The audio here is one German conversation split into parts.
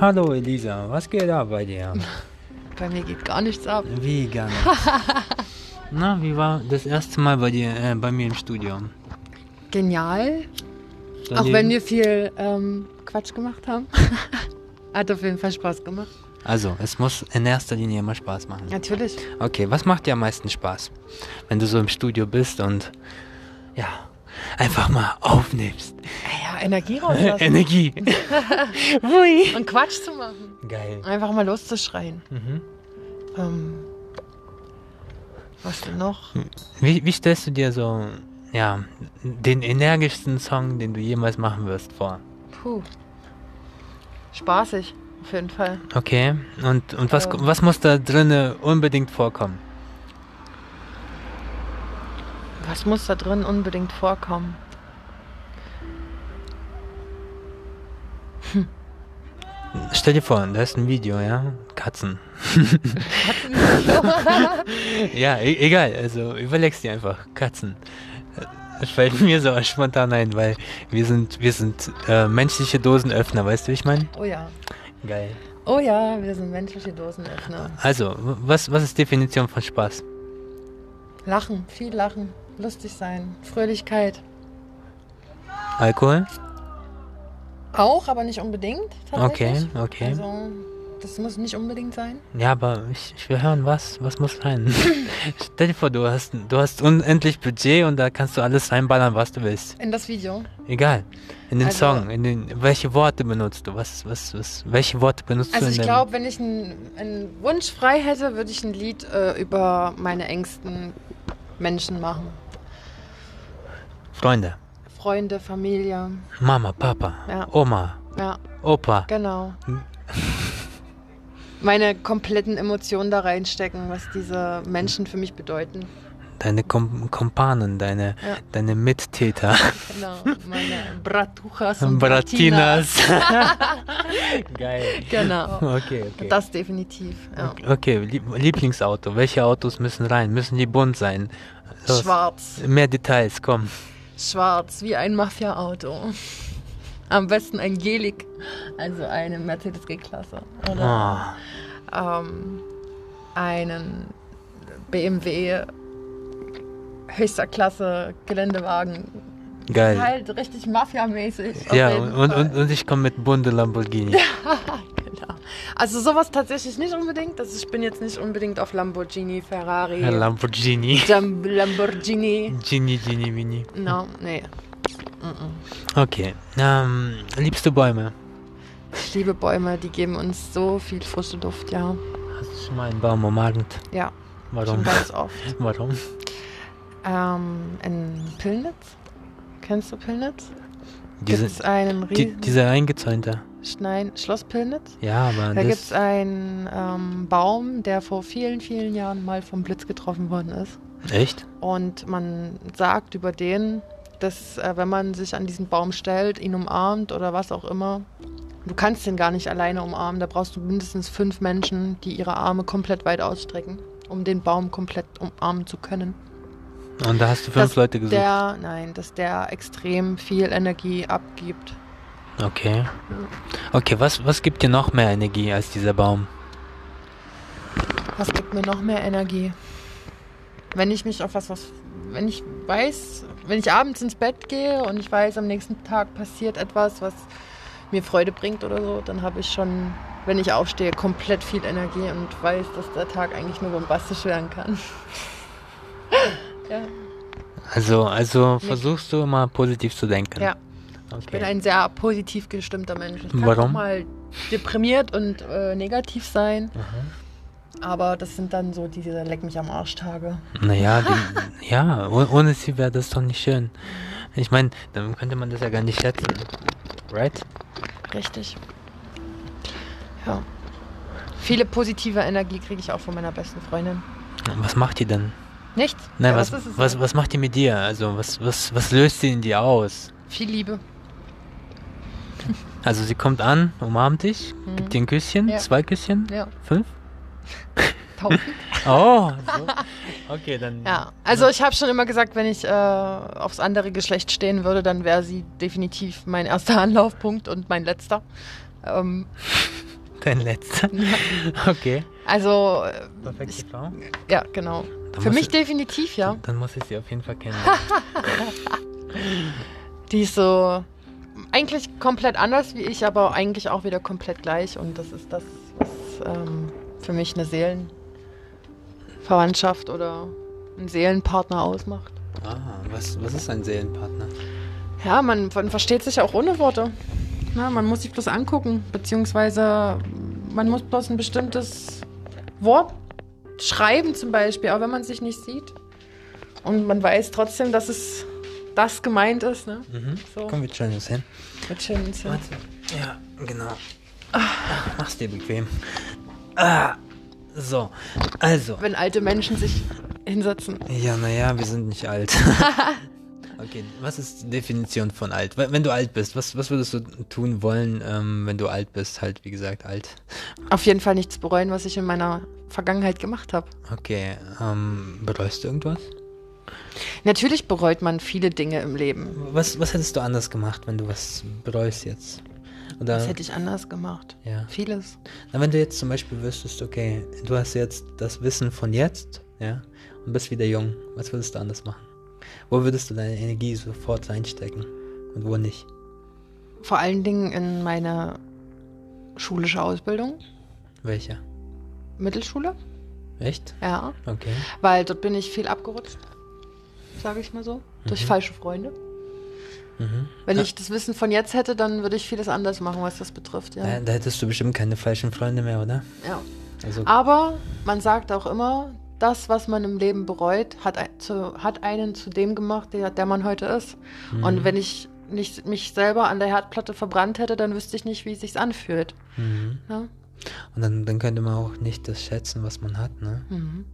Hallo Elisa, was geht ab bei dir? Bei mir geht gar nichts ab. Wie gar nicht? Na, wie war das erste Mal bei dir, äh, bei mir im Studio? Genial. Auch Daneben? wenn wir viel ähm, Quatsch gemacht haben. Hat auf jeden Fall Spaß gemacht. Also, es muss in erster Linie immer Spaß machen. Natürlich. Okay, was macht dir am meisten Spaß? Wenn du so im Studio bist und ja, einfach mal aufnimmst. Ja, Energie rauslassen. Energie. Und Quatsch zu machen. Geil. Einfach mal loszuschreien. Mhm. Ähm, was denn noch? Wie, wie stellst du dir so, ja, den energischsten Song, den du jemals machen wirst, vor? Puh. Spaßig, auf jeden Fall. Okay, und, und was, Ähm. was muss da drinne unbedingt vorkommen? Was muss da drin unbedingt vorkommen? Stell dir vor, da ist ein Video, ja? Katzen. ja, e egal, also überlegst dir einfach. Katzen. Das fällt mir so spontan ein, weil wir sind, wir sind äh, menschliche Dosenöffner, weißt du, wie ich meine? Oh ja. Geil. Oh ja, wir sind menschliche Dosenöffner. Also, was, was ist Definition von Spaß? Lachen, viel lachen, lustig sein, Fröhlichkeit. Alkohol? Auch, aber nicht unbedingt. Okay, okay. Also, das muss nicht unbedingt sein. Ja, aber ich, ich will hören, was, was muss rein? Stell dir vor, du hast, du hast unendlich Budget und da kannst du alles reinballern, was du willst. In das Video. Egal. In den Also- Song, in den, welche Worte benutzt du? Was, was, was, welche Worte benutzt Also du in ich glaube, wenn ich einen, einen Wunsch frei hätte, würde ich ein Lied äh, über meine engsten Menschen machen. Freunde, Freunde, Familie. Mama, Papa, Ja. Oma, Ja, Opa. genau. Hm. Meine kompletten Emotionen da reinstecken, was diese Menschen für mich bedeuten. Deine Kom Kompanen, deine, Ja. deine Mittäter. Genau, meine Bratuchas und Bratinas. Geil. Genau. Okay, okay. Das definitiv. Ja. Okay, Lieb Lieblingsauto. Welche Autos müssen rein? Müssen die bunt sein? Los. Schwarz. Mehr Details, komm. Schwarz, wie ein Mafia-Auto. Am besten ein Gelik, also eine Mercedes G-Klasse. Oder Oh, ähm, einen BMW höchster Klasse Geländewagen. geil. Halt richtig Mafia-mäßig. ja, und, und, und ich komme mit bunte Lamborghini. Genau. Also sowas tatsächlich nicht unbedingt. Also ich bin jetzt nicht unbedingt auf Lamborghini, Ferrari, Lamborghini. Jam- Lamborghini. Genie, Genie, Mini. No, nee. Okay. Ähm, liebst du Bäume? Ich liebe Bäume, die geben uns so viel frische Luft, ja. Hast du schon mal einen Baum umarmt? Ja, Warum? schon ganz oft. Warum? Ähm, in Pillnitz. Kennst du Pillnitz? Diese, einen die, dieser eingezäunte. Schnein Schloss Pillnitz? Ja, aber Da gibt es einen ähm, Baum, der vor vielen, vielen Jahren mal vom Blitz getroffen worden ist. Echt? Und man sagt über den, dass äh, wenn man sich an diesen Baum stellt, ihn umarmt oder was auch immer, du kannst den gar nicht alleine umarmen. Da brauchst du mindestens fünf Menschen, die ihre Arme komplett weit ausstrecken, um den Baum komplett umarmen zu können. Und da hast du fünf Dass Leute gesucht. Der, nein, dass der extrem viel Energie abgibt. Okay. Okay, was, was gibt dir noch mehr Energie als dieser Baum? Was gibt mir noch mehr Energie? Wenn ich mich auf was, was, wenn ich weiß, wenn ich abends ins Bett gehe und ich weiß, am nächsten Tag passiert etwas, was mir Freude bringt oder so, dann habe ich schon, wenn ich aufstehe, komplett viel Energie und weiß, dass der Tag eigentlich nur bombastisch werden kann. ja, Also, also versuchst du immer positiv zu denken. Ja. Ich bin Okay. ein sehr positiv gestimmter Mensch. Ich kann Warum? auch mal deprimiert und äh, negativ sein, Aha. aber das sind dann so diese Leck mich am Arsch Tage. Naja, die, ja, oh- ohne sie wäre das doch nicht schön. Ich meine, dann könnte man das ja gar nicht schätzen. Right? Richtig. Ja. Viele positive Energie kriege ich auch von meiner besten Freundin. Was macht die denn? Nichts? Nein, Ja, was, was, denn? was macht die mit dir? Also, was, was, was löst sie in dir aus? Viel Liebe. Also, sie kommt an, umarmt dich, gibt dir ein Küsschen, Mhm. Ja. zwei Küsschen, Ja. fünf? Tausend. Oh, so. okay, dann. ja. Also ich habe schon immer gesagt, wenn ich äh, aufs andere Geschlecht stehen würde, dann wäre sie definitiv mein erster Anlaufpunkt und mein letzter. Ähm, Dein letzter? Okay. Also, Perfekte Frau? ja, genau. Dann Für mich ich- definitiv, ja. Dann muss ich sie auf jeden Fall kennen. Die ist so eigentlich komplett anders wie ich, aber eigentlich auch wieder komplett gleich. Und das ist das, was ähm, für mich eine Seelenverwandtschaft oder einen Seelenpartner ausmacht. ah, was, was ist ein Seelenpartner? Ja, man, man versteht sich auch ohne Worte. Na, man muss sich bloß angucken, beziehungsweise man muss bloß ein bestimmtes Wort schreiben zum Beispiel, auch wenn man sich nicht sieht. Und man weiß trotzdem, dass es das gemeint ist. Ne? Mhm. So. Komm, wir stellen uns hin. Mit schönen Zähnen. Warte. Ja, genau. Ah, mach's dir bequem. Ah, so, also. Wenn alte Menschen sich hinsetzen. Ja, naja, wir sind nicht alt. okay, was ist die Definition von alt? Wenn wenn du alt bist, was, was würdest du tun wollen, ähm, wenn du alt bist? Halt, wie gesagt, alt. Auf jeden Fall nichts bereuen, was ich in meiner Vergangenheit gemacht habe. Okay, ähm, bereust du irgendwas? Natürlich bereut man viele Dinge im Leben. Was, was hättest du anders gemacht, wenn du was bereust jetzt? Oder, Was hätte ich anders gemacht? ja. Vieles. Na, wenn du jetzt zum Beispiel wüsstest, okay, du hast jetzt das Wissen von jetzt, ja, und bist wieder jung, was würdest du anders machen? Wo würdest du deine Energie sofort reinstecken und wo nicht? Vor allen Dingen in meine schulische Ausbildung, Welcher? Mittelschule. Echt? Ja, Okay. weil dort bin ich viel abgerutscht, sage ich mal so, durch falsche Freunde. Mhm. Wenn ich das Wissen von jetzt hätte, dann würde ich vieles anders machen, was das betrifft. Ja. Da, da hättest du bestimmt keine falschen Freunde mehr, oder? ja. Also, Aber man sagt auch immer, das, was man im Leben bereut, hat, zu, hat einen zu dem gemacht, der, der man heute ist. Mhm. Und wenn ich nicht mich selber an der Herdplatte verbrannt hätte, dann wüsste ich nicht, wie es sich anfühlt. mhm. Ja? Und dann, dann könnte man auch nicht das schätzen, was man hat, ne? Mhm.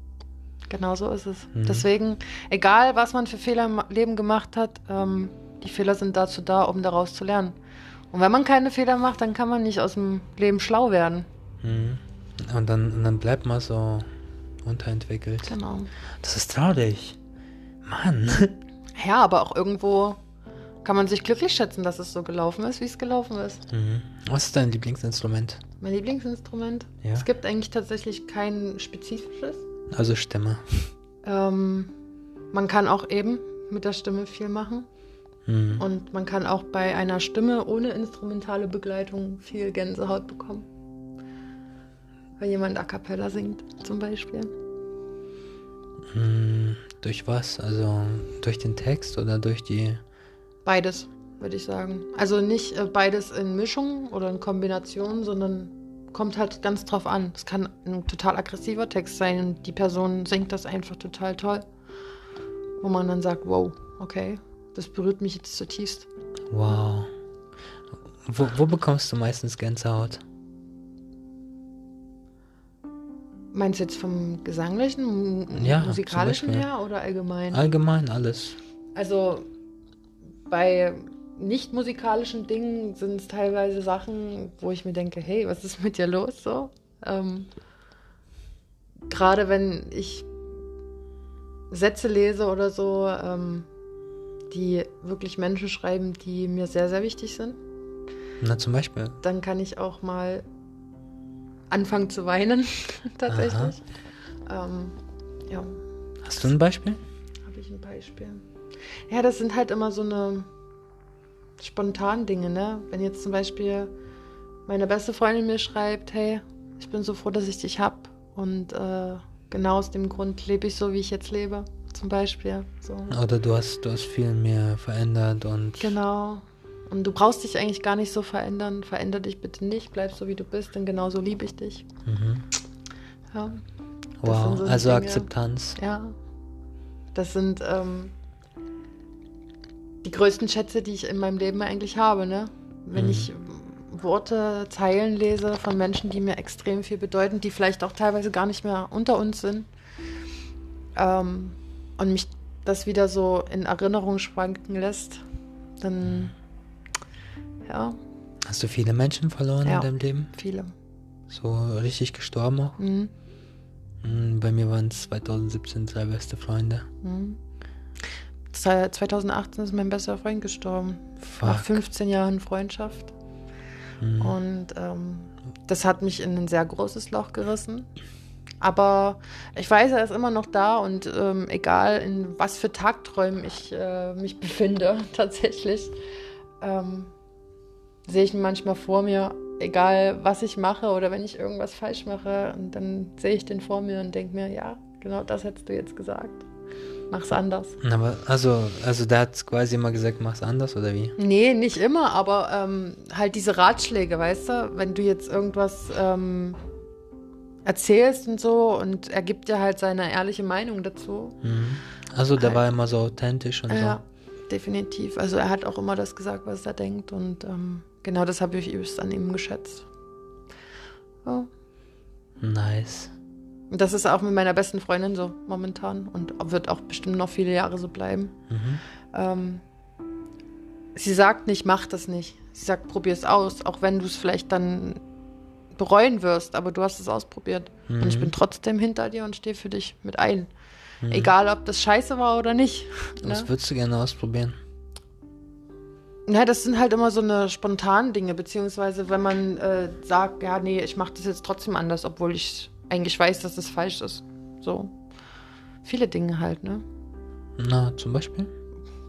Genau so ist es. Mhm. Deswegen, egal was man für Fehler im Leben gemacht hat, ähm, die Fehler sind dazu da, um daraus zu lernen. Und wenn man keine Fehler macht, dann kann man nicht aus dem Leben schlau werden. Mhm. Und dann, und dann bleibt man so unterentwickelt. Genau. Das ist traurig. Mann. Ja, aber auch irgendwo kann man sich glücklich schätzen, dass es so gelaufen ist, wie es gelaufen ist. Mhm. Was ist dein Lieblingsinstrument? Mein Lieblingsinstrument. Ja. Es gibt eigentlich tatsächlich kein spezifisches. Also Stimme. Ähm, man kann auch eben mit der Stimme viel machen. Mhm. Und man kann auch bei einer Stimme ohne instrumentale Begleitung viel Gänsehaut bekommen. Wenn jemand a cappella singt, zum Beispiel. Mhm. Durch was? Also durch den Text oder durch die. Beides, würde ich sagen. Also nicht äh, beides in Mischung oder in Kombination, sondern kommt halt ganz drauf an. Es kann ein total aggressiver Text sein und die Person singt das einfach total toll. Wo man dann sagt, wow, okay, das berührt mich jetzt zutiefst. Wow. Wo, wo bekommst du meistens Gänsehaut? Meinst du jetzt vom gesanglichen, Ja, musikalischen her oder allgemein? Allgemein alles. Also bei nicht musikalischen Dingen sind es teilweise Sachen, wo ich mir denke, hey, was ist mit dir los so? Ähm, Gerade wenn ich Sätze lese oder so, ähm, die wirklich Menschen schreiben, die mir sehr, sehr wichtig sind, Na zum Beispiel. dann kann ich auch mal anfangen zu weinen, tatsächlich. Ähm, ja. Hast du ein Beispiel? Habe ich ein Beispiel? Ja, das sind halt immer so eine spontan Dinge, ne? Wenn jetzt zum Beispiel meine beste Freundin mir schreibt, hey, ich bin so froh, dass ich dich hab und äh, genau aus dem Grund lebe ich so, wie ich jetzt lebe, zum Beispiel. So. Oder du hast, du hast viel mehr verändert und. Genau. Und du brauchst dich eigentlich gar nicht so verändern. Veränder dich bitte nicht, bleib so, wie du bist, denn genauso liebe ich dich. Mhm. Ja. Wow. so also Dinge. Akzeptanz. Ja. Das sind ähm, die größten Schätze, die ich in meinem Leben eigentlich habe, ne? Wenn Mhm. ich Worte, Zeilen lese von Menschen, die mir extrem viel bedeuten, die vielleicht auch teilweise gar nicht mehr unter uns sind. Ähm, und mich das wieder so in Erinnerung schwanken lässt, dann ja, Hast du viele Menschen verloren Ja. in deinem Leben? viele. So richtig gestorben auch? Mhm. Mhm, Bei mir waren es 2017 drei beste Freunde. Mhm. Ze- 2018 ist mein bester Freund gestorben. Nach Fuck. 15 Jahren Freundschaft. Mhm. Und ähm, das hat mich in ein sehr großes Loch gerissen. Aber ich weiß, er ist immer noch da und ähm, egal in was für Tagträumen ich äh, mich befinde, tatsächlich, ähm, sehe ich ihn manchmal vor mir, egal was ich mache oder wenn ich irgendwas falsch mache, und dann sehe ich den vor mir und denke mir, ja, genau das hättest du jetzt gesagt. Mach's anders. Aber also, also der hat quasi immer gesagt, mach's anders oder wie? Nee, nicht immer, aber ähm, halt diese Ratschläge, weißt du, wenn du jetzt irgendwas ähm, erzählst und so und er gibt dir halt seine ehrliche Meinung dazu. Mhm. Also der Halt. war immer so authentisch und Ja, definitiv. Also er hat auch immer das gesagt, was er denkt und ähm, genau das habe ich übelst an ihm geschätzt. Ja. so. Nice. Das ist auch mit meiner besten Freundin so momentan und wird auch bestimmt noch viele Jahre so bleiben. Mhm. Ähm, sie sagt nicht, mach das nicht. Sie sagt, probier es aus, auch wenn du es vielleicht dann bereuen wirst, aber du hast es ausprobiert. Und ich Mhm. bin trotzdem hinter dir und stehe für dich mit ein. Egal, ob das scheiße war oder nicht. Was Ne? würdest du gerne ausprobieren? Ja, das sind halt immer so eine spontanen Dinge, beziehungsweise wenn man äh, sagt, ja, nee, ich mache das jetzt trotzdem anders, obwohl ich eigentlich weiß, dass das falsch ist. So. Viele Dinge halt, ne? Na, zum Beispiel?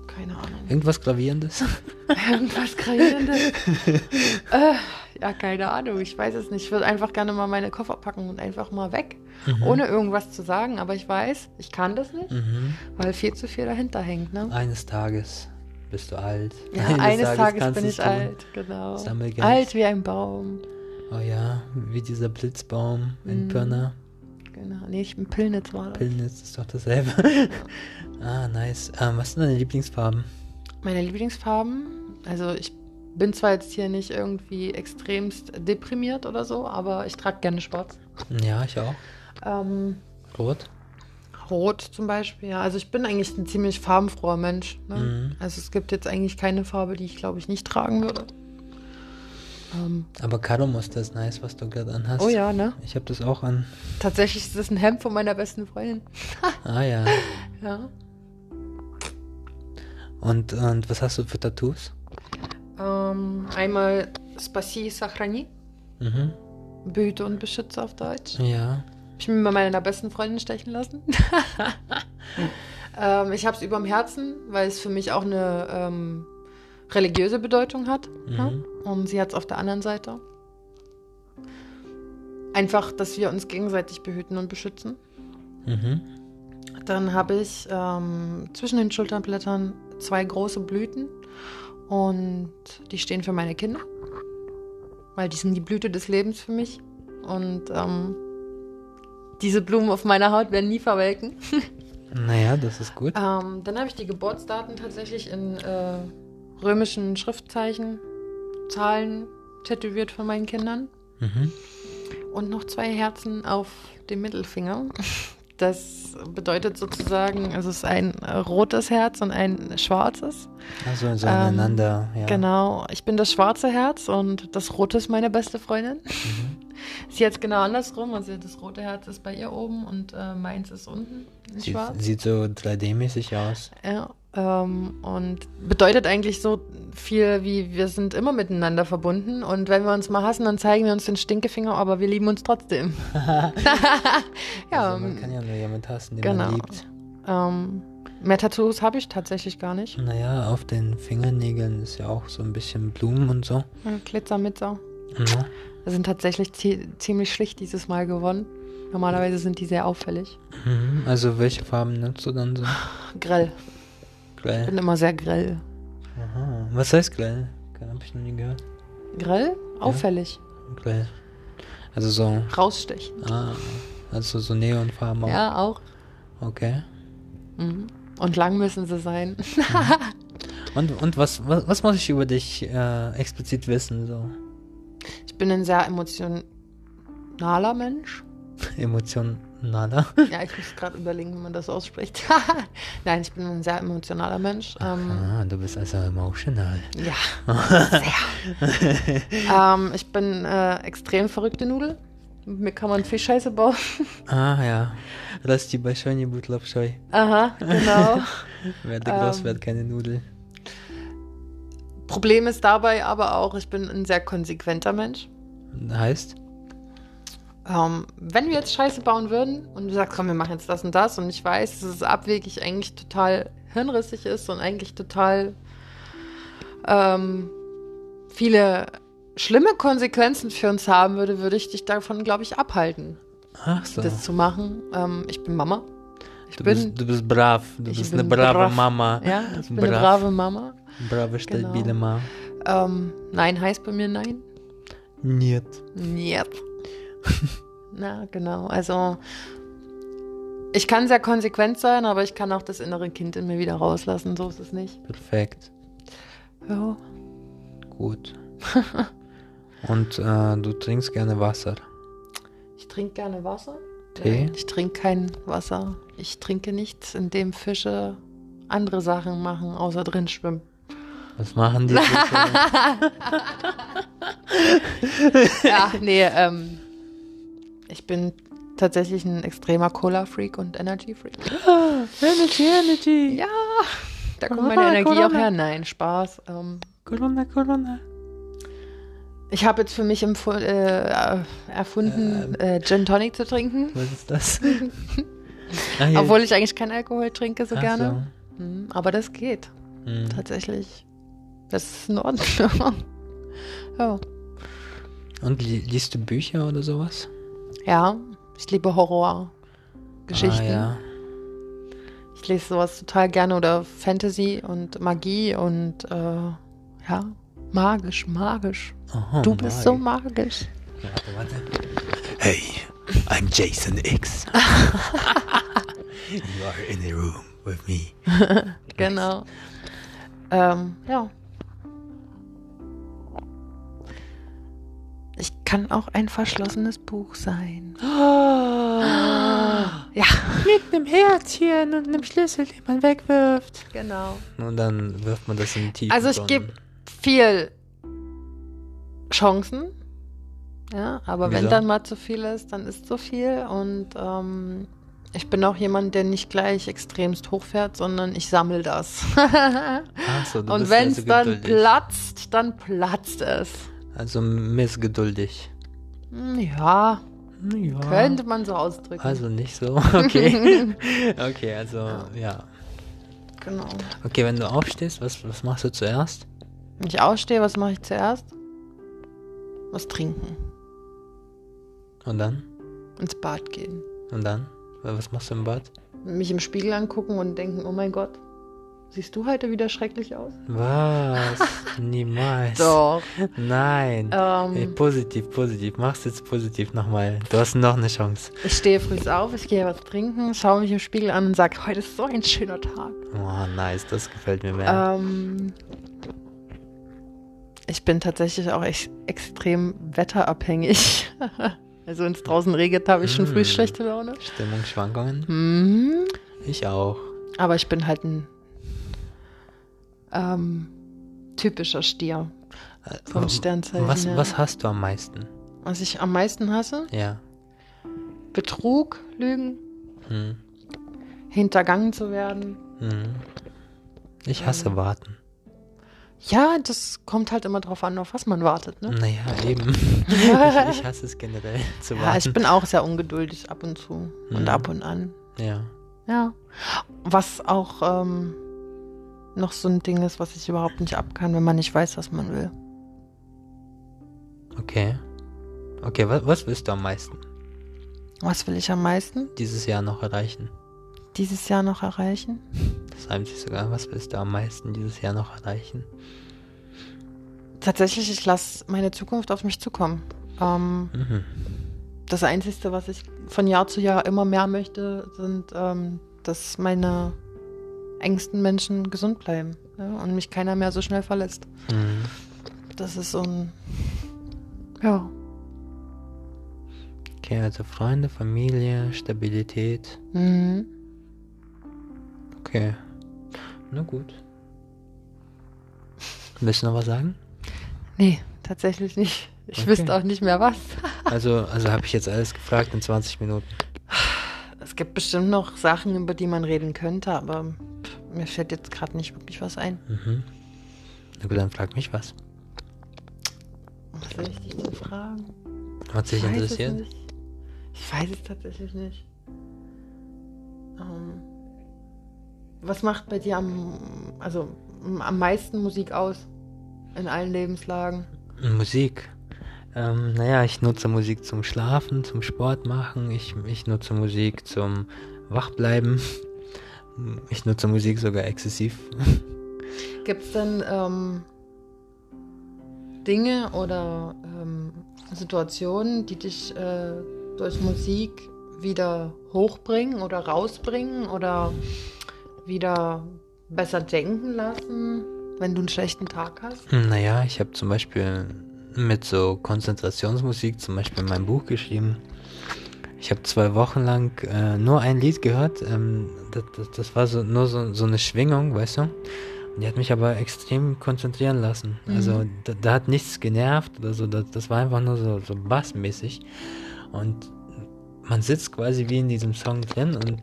Keine Ahnung. Irgendwas Gravierendes? Irgendwas Gravierendes? äh, ja, keine Ahnung. Ich weiß es nicht. Ich würde einfach gerne mal meine Koffer packen und einfach mal weg. Ohne irgendwas zu sagen. Aber ich weiß, ich kann das nicht, Mhm. weil viel zu viel dahinter hängt. Ne? Eines Tages bist du alt. Ja, eines, Tages, kannst bin ich alt. Genau. Alt wie ein Baum. Oh ja, wie dieser Blitzbaum in Mhm. Pirna. Genau. Nee, ich bin Pillnitz war das. Pillnitz ist doch dasselbe. ah, nice. Ähm, was sind deine Lieblingsfarben? Meine Lieblingsfarben, also ich bin zwar jetzt hier nicht irgendwie extremst deprimiert oder so, aber ich trage gerne schwarz. Ja, ich auch. Ähm, Rot? Rot zum Beispiel, ja. Also ich bin eigentlich ein ziemlich farbenfroher Mensch. Ne? Mhm. Also es gibt jetzt eigentlich keine Farbe, die ich glaube ich nicht tragen würde. Ähm, Aber Karo-Muster ist nice, was du gerade anhast. oh ja, ne? Ich habe das auch an. Tatsächlich ist das ein Hemd von meiner besten Freundin. Ah ja. Ja. Und, und was hast du für Tattoos? Ähm, einmal Spasi Sachrani, Mhm. Behüte und Beschütze auf Deutsch. Ja. Hab ich mir bei meiner besten Freundin stechen lassen. ähm, ich habe es überm Herzen, weil es für mich auch eine ähm, religiöse Bedeutung hat. Ja? Mhm. Und sie hat es auf der anderen Seite. Einfach, dass wir uns gegenseitig behüten und beschützen. Mhm. Dann habe ich ähm, zwischen den Schulterblättern zwei große Blüten und die stehen für meine Kinder, weil die sind die Blüte des Lebens für mich und ähm, diese Blumen auf meiner Haut werden nie verwelken. Naja, das ist gut. Ähm, dann habe ich die Geburtsdaten tatsächlich in äh, römischen Schriftzeichen, Zahlen tätowiert von meinen Kindern Mhm. und noch zwei Herzen auf dem Mittelfinger. Das bedeutet sozusagen, also es ist ein rotes Herz und ein schwarzes. Also so Ähm, ineinander, ja. Genau, ich bin das schwarze Herz und das rote ist meine beste Freundin. Mhm. Sie hat genau andersrum, also das rote Herz ist bei ihr oben und äh, meins ist unten in Sieht, schwarz. sieht so 3D-mäßig aus. Ja, ähm, und bedeutet eigentlich so viel wie wir sind immer miteinander verbunden und wenn wir uns mal hassen, dann zeigen wir uns den Stinkefinger, aber wir lieben uns trotzdem. ja, also man kann ja nur jemand hassen, den genau. man liebt. ähm, mehr Tattoos habe ich tatsächlich gar nicht. Naja, auf den Fingernägeln ist ja auch so ein bisschen Blumen und so. Ja, Glitzer, Mitzer. Ja. Wir sind tatsächlich zie ziemlich schlicht dieses Mal geworden. Normalerweise sind die sehr auffällig. Mhm. Also welche Farben nutzt du dann so? Grell. Ich Grell. bin immer sehr grell. Aha. Was heißt grell? Hab ich noch nie gehört. Grell? Auffällig. Grell. Also so, Rausstechen. ah, also so Neonfarben auch. Ja, auch. Okay. Mhm. Und lang müssen sie sein. Und, und was, was, was muss ich über dich äh, explizit wissen? So Ich bin ein sehr emotionaler Mensch. Nada. Ne? Ja, ich muss gerade überlegen, wie man das ausspricht. Nein, ich bin ein sehr emotionaler Mensch. Ah, ähm, du bist also emotional. Ja, sehr. ähm, ich bin äh, extrem verrückte Nudel. Mit mir kann man viel Scheiße bauen. Ah ja, Rasti bei Schöne Butlapscheu. Aha, genau. werde ähm, groß, werde keine Nudel. Problem ist dabei aber auch, ich bin ein sehr konsequenter Mensch. Heißt? Ähm, wenn wir jetzt Scheiße bauen würden und du sagst, komm, wir machen jetzt das und das und ich weiß, dass es abwegig eigentlich total hirnrissig ist und eigentlich total ähm, viele schlimme Konsequenzen für uns haben würde, würde ich dich davon, glaube ich, abhalten, Ach so. das zu machen. Ähm, ich bin Mama. Ich Du bin, bist, du bist brav. Du ich bist bin eine brave brav. Mama. ja, ich bin eine brav. brave Mama. Brave, stabile Genau. Mama. Ähm, nein heißt bei mir nein. Niet. Yep. Na, genau. Also, ich kann sehr konsequent sein, aber ich kann auch das innere Kind in mir wieder rauslassen. So ist es nicht. Perfekt. Ja. Gut. Und äh, du trinkst gerne Wasser. Ich trinke gerne Wasser. Tee? Ich trinke kein Wasser. Ich trinke nichts, in dem Fische andere Sachen machen, außer drin schwimmen. Was machen die? Ja, nee, ähm, ich bin tatsächlich ein extremer Cola-Freak und Energy-Freak. energy, Energy. Ja, da kommt Corona, meine Energie auch her. Nein, Spaß. Ähm, Corona, Corona. Ich habe jetzt für mich empfu- äh, erfunden, äh, Gin Tonic zu trinken, Was ist das? Ah, obwohl ich eigentlich keinen Alkohol trinke so Ach gerne. Mhm, aber das geht So. Hm. tatsächlich. Das ist in Ordnung. ja. Und li liest du Bücher oder sowas? Ja, ich liebe Horrorgeschichten. Ah, ja. Ich lese sowas total gerne oder Fantasy und Magie und äh, ja, magisch, magisch. Aha, du bist so Mike. magisch. Warte, warte. Hey, I'm Jason X. you are in the room with me. Genau. Ähm, ja. Kann auch ein verschlossenes Buch sein. Ja, Mit einem Herzchen und einem Schlüssel, den man wegwirft. genau. Und dann wirft man das in die Tiefe. Also ich gebe viel Chancen. Ja, aber wenn Wieso? dann mal zu viel ist, dann ist zu viel. Und ähm, ich bin auch jemand, der nicht gleich extremst hochfährt, sondern ich sammle das. Ach so, du Und wenn es also dann platzt, dann platzt es. Also missgeduldig. Ja, Ja. könnte man so ausdrücken. Also nicht so. Okay. okay, also ja. genau. Okay, wenn du aufstehst, was, was machst du zuerst? Wenn ich ausstehe, was mache ich zuerst? Was trinken. Und dann? Ins Bad gehen. Und dann? Was machst du im Bad? Mich im Spiegel angucken und denken, oh mein Gott, siehst du heute wieder schrecklich aus? Was? Niemals. Doch. Nein. Ey, Ähm, positiv, positiv. Mach's jetzt positiv nochmal. Du hast noch eine Chance. ich stehe früh auf, ich gehe was trinken, schaue mich im Spiegel an und sage, heute ist so ein schöner Tag. Oh, nice. Das gefällt mir mehr. Ähm, ich bin tatsächlich auch echt extrem wetterabhängig. also wenn es draußen regnet, habe ich schon früh Mm. schlechte Laune. Stimmungsschwankungen? Mhm. Ich auch. Aber ich bin halt ein ähm, typischer Stier Äh, vom Sternzeichen. Was, ja. was hast du am meisten? Was ich am meisten hasse? Ja. Betrug, Lügen, Hm. hintergangen zu werden. Hm. Ich hasse Ähm. Warten. Ja, das kommt halt immer drauf an, auf was man wartet. Ne? Naja, eben. ich, ich hasse es generell zu Ja, warten. ich bin auch sehr ungeduldig ab und zu und Mhm. ab und an. ja. Ja. Was auch ähm, noch so ein Ding ist, was ich überhaupt nicht ab kann, wenn man nicht weiß, was man will. Okay. Okay, was, was willst du am meisten Was will ich am meisten dieses Jahr noch erreichen? dieses Jahr noch erreichen? Das reimt sich sogar. Was willst du am meisten dieses Jahr noch erreichen? Tatsächlich, ich lasse meine Zukunft auf mich zukommen. Ähm, Mhm. das Einzige, was ich von Jahr zu Jahr immer mehr möchte, sind, ähm, dass meine engsten Menschen gesund bleiben ja, und mich keiner mehr so schnell verlässt. Mhm. Das ist so ein. Ja. Okay, also Freunde, Familie, Stabilität. Mhm. Okay. Na gut. Willst du noch was sagen? Nee, tatsächlich nicht. Ich Okay. wüsste auch nicht mehr was. Also, also habe ich jetzt alles gefragt in 20 Minuten. Es gibt bestimmt noch Sachen, über die man reden könnte, aber mir fällt jetzt gerade nicht wirklich was ein. Mhm. Na gut, dann frag mich was. Was soll ich dich denn fragen? Was dich Ich weiß es interessiert? Ich weiß es tatsächlich nicht. Ähm, was macht bei dir am, also, am meisten Musik aus? In allen Lebenslagen? Musik. Ähm, naja, ich nutze Musik zum Schlafen, zum Sport machen. Ich, ich nutze Musik zum Wachbleiben. Ich nutze Musik sogar exzessiv. Gibt es denn ähm, Dinge oder ähm, Situationen, die dich äh, durch Musik wieder hochbringen oder rausbringen oder wieder besser denken lassen, wenn du einen schlechten Tag hast? Naja, ich habe zum Beispiel mit so Konzentrationsmusik zum Beispiel mein Buch geschrieben. Ich habe zwei Wochen lang äh, nur ein Lied gehört. Ähm, das, das, das war so nur so, so eine Schwingung, weißt du? Und die hat mich aber extrem konzentrieren lassen. Also da, da hat nichts genervt oder so. Das, das war einfach nur so, so bassmäßig. Und man sitzt quasi wie in diesem Song drin und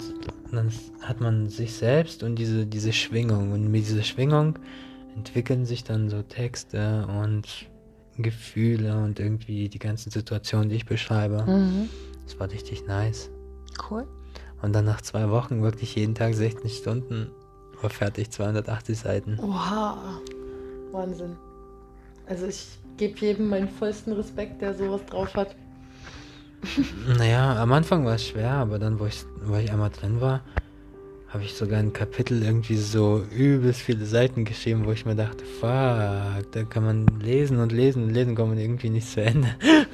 dann hat man sich selbst und diese, diese Schwingung. Und mit dieser Schwingung entwickeln sich dann so Texte und Gefühle und irgendwie die ganzen Situationen, die ich beschreibe. Mhm. Das war richtig nice. Cool. Und dann nach zwei Wochen wirklich jeden Tag 16 Stunden war fertig, 280 Seiten. Oha. Wahnsinn. Also ich gebe jedem meinen vollsten Respekt, der sowas drauf hat. Naja, am Anfang war es schwer, aber dann, wo ich, wo ich einmal drin war, habe ich sogar ein Kapitel irgendwie so übelst viele Seiten geschrieben, wo ich mir dachte, fuck, da kann man lesen und lesen und lesen, kommt man irgendwie nicht zu Ende.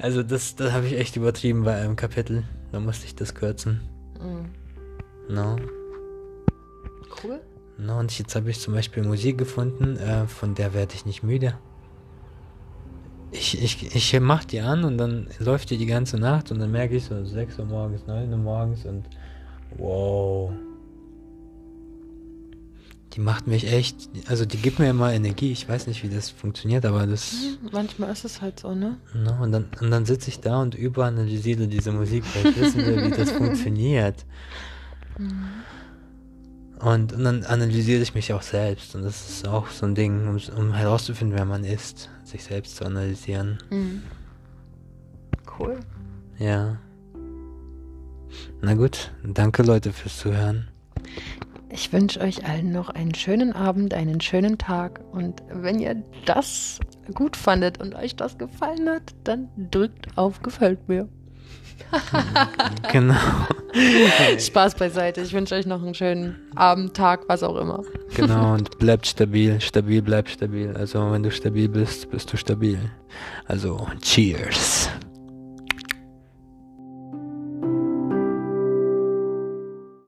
Also das, das habe ich echt übertrieben bei einem Kapitel. Da musste ich das kürzen. Mhm. No. Cool. No, und jetzt habe ich zum Beispiel Musik gefunden, äh, von der werde ich nicht müde. Ich, ich, ich mach die an und dann läuft die die ganze Nacht und dann merke ich so 6 Uhr morgens, 9 Uhr morgens und wow. Die macht mich echt, also die gibt mir immer Energie. Ich weiß nicht, wie das funktioniert, aber das. Manchmal ist es halt so, ne? No, und dann, und dann sitze ich da und überanalysiere diese Musik, weil ich wissen will, wie das funktioniert. Und, und dann analysiere ich mich auch selbst. Und das ist auch so ein Ding, um, um herauszufinden, wer man ist, sich selbst zu analysieren. Mhm. Cool. Ja. Na gut, danke Leute fürs Zuhören. Ich wünsche euch allen noch einen schönen Abend, einen schönen Tag. Und wenn ihr das gut fandet und euch das gefallen hat, dann drückt auf Gefällt mir. Genau. Spaß beiseite. Ich wünsche euch noch einen schönen Abend, Tag, was auch immer. Genau, und bleibt stabil. Stabil bleibt stabil. Also wenn du stabil bist, bist du stabil. Also, cheers.